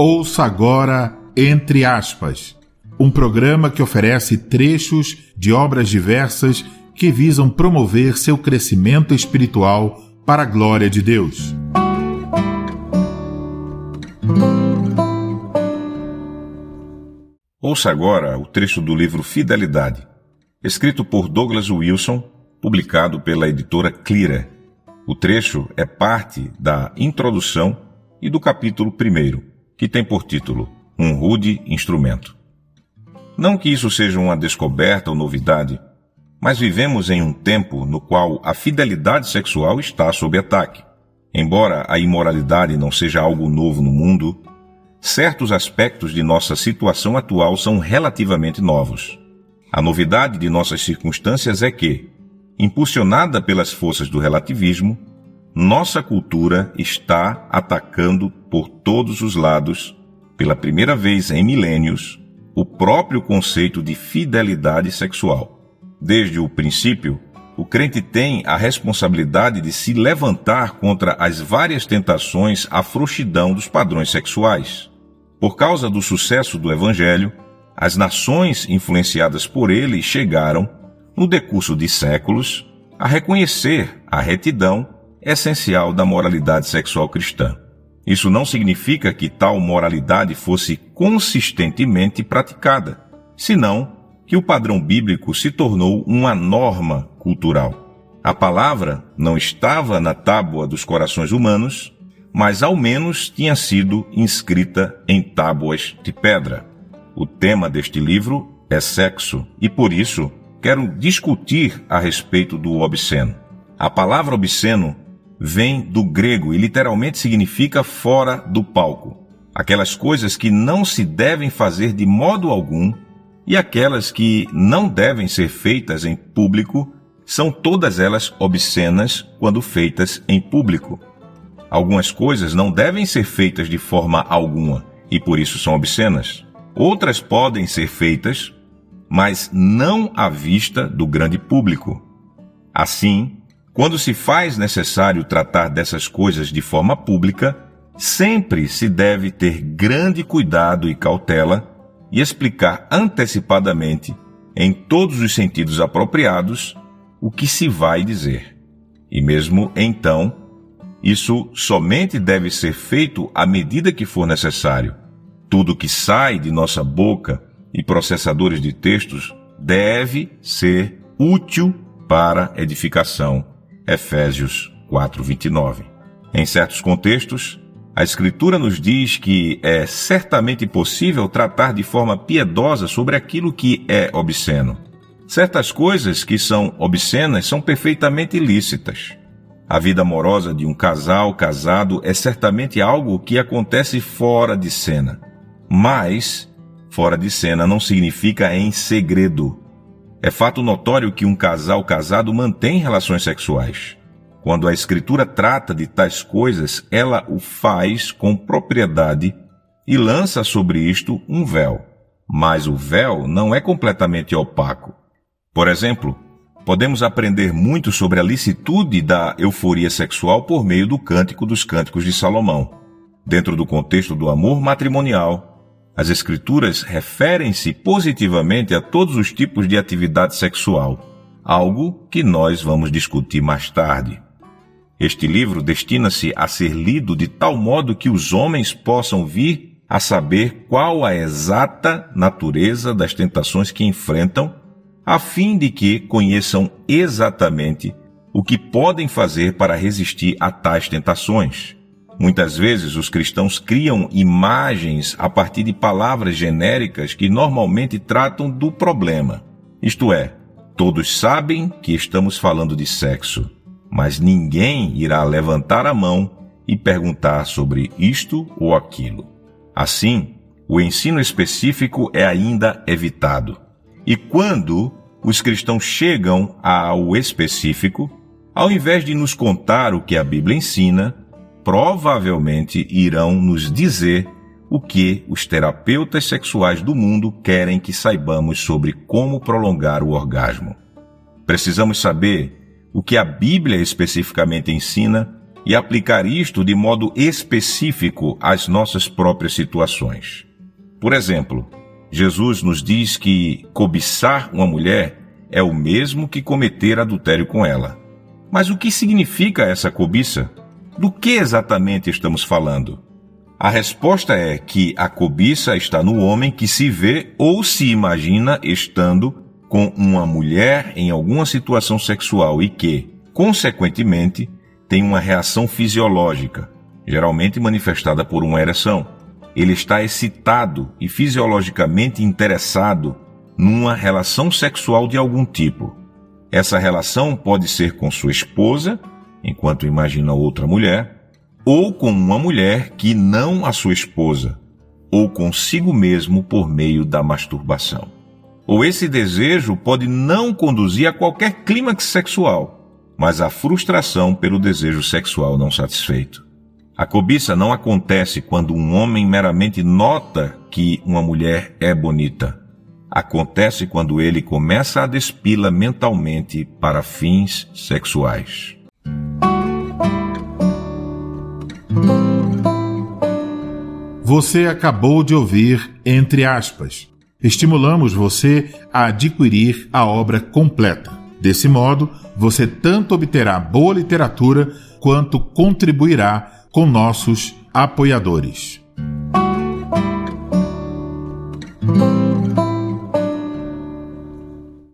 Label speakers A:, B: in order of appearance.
A: Ouça agora Entre Aspas, um programa que oferece trechos de obras diversas que visam promover seu crescimento espiritual para a glória de Deus.
B: Ouça agora o trecho do livro Fidelidade, escrito por Douglas Wilson, publicado pela editora Clira. O trecho é parte da introdução e do capítulo 1, que tem por título Um Rude Instrumento. Não que isso seja uma descoberta ou novidade, mas vivemos em um tempo no qual a fidelidade sexual está sob ataque. Embora a imoralidade não seja algo novo no mundo, certos aspectos de nossa situação atual são relativamente novos. A novidade de nossas circunstâncias é que, impulsionada pelas forças do relativismo, nossa cultura está atacando por todos os lados, pela primeira vez em milênios, o próprio conceito de fidelidade sexual. Desde o princípio, o crente tem a responsabilidade de se levantar contra as várias tentações à frouxidão dos padrões sexuais. Por causa do sucesso do Evangelho, as nações influenciadas por ele chegaram, no decurso de séculos, a reconhecer a retidão essencial da moralidade sexual cristã. Isso não significa que tal moralidade fosse consistentemente praticada, senão que o padrão bíblico se tornou uma norma cultural. A palavra não estava na tábua dos corações humanos, mas ao menos tinha sido inscrita em tábuas de pedra. O tema deste livro é sexo e por isso quero discutir a respeito do obsceno. A palavra obsceno vem do grego e literalmente significa fora do palco. Aquelas coisas que não se devem fazer de modo algum e aquelas que não devem ser feitas em público são todas elas obscenas quando feitas em público. Algumas coisas não devem ser feitas de forma alguma e por isso são obscenas. Outras podem ser feitas, mas não à vista do grande público. Assim, quando se faz necessário tratar dessas coisas de forma pública, sempre se deve ter grande cuidado e cautela e explicar antecipadamente, em todos os sentidos apropriados, o que se vai dizer. E mesmo então, isso somente deve ser feito à medida que for necessário tudo que sai de nossa boca e processadores de textos deve ser útil para edificação. Efésios 4:29. Em certos contextos, a Escritura nos diz que é certamente possível tratar de forma piedosa sobre aquilo que é obsceno. Certas coisas que são obscenas são perfeitamente lícitas. A vida amorosa de um casal casado é certamente algo que acontece fora de cena. Mas, fora de cena não significa em segredo. É fato notório que um casal casado mantém relações sexuais. Quando a Escritura trata de tais coisas, ela o faz com propriedade e lança sobre isto um véu. Mas o véu não é completamente opaco. Por exemplo, podemos aprender muito sobre a licitude da euforia sexual por meio do Cântico dos Cânticos de Salomão. Dentro do contexto do amor matrimonial, as Escrituras referem-se positivamente a todos os tipos de atividade sexual, algo que nós vamos discutir mais tarde. Este livro destina-se a ser lido de tal modo que os homens possam vir a saber qual a exata natureza das tentações que enfrentam, a fim de que conheçam exatamente o que podem fazer para resistir a tais tentações. Muitas vezes os cristãos criam imagens a partir de palavras genéricas que normalmente tratam do problema. Isto é, todos sabem que estamos falando de sexo, mas ninguém irá levantar a mão e perguntar sobre isto ou aquilo. Assim, o ensino específico é ainda evitado. E quando os cristãos chegam ao específico, ao invés de nos contar o que a Bíblia ensina, provavelmente irão nos dizer o que os terapeutas sexuais do mundo querem que saibamos sobre como prolongar o orgasmo. Precisamos saber o que a Bíblia especificamente ensina e aplicar isto de modo específico às nossas próprias situações. Por exemplo, Jesus nos diz que cobiçar uma mulher é o mesmo que cometer adultério com ela. Mas o que significa essa cobiça? Do que exatamente estamos falando? A resposta é que a cobiça está no homem que se vê ou se imagina estando com uma mulher em alguma situação sexual e que, consequentemente, tem uma reação fisiológica, geralmente manifestada por uma ereção. Ele está excitado e fisiologicamente interessado numa relação sexual de algum tipo. Essa relação pode ser com sua esposa, enquanto imagina outra mulher, ou com uma mulher que não a sua esposa, ou consigo mesmo por meio da masturbação. Ou esse desejo pode não conduzir a qualquer clímax sexual, mas à frustração pelo desejo sexual não satisfeito. A cobiça não acontece quando um homem meramente nota que uma mulher é bonita. Acontece quando ele começa a despila mentalmente para fins sexuais.
A: Você acabou de ouvir Entre aspas. Estimulamos você a adquirir a obra completa. Desse modo, você tanto obterá boa literatura quanto contribuirá com nossos apoiadores.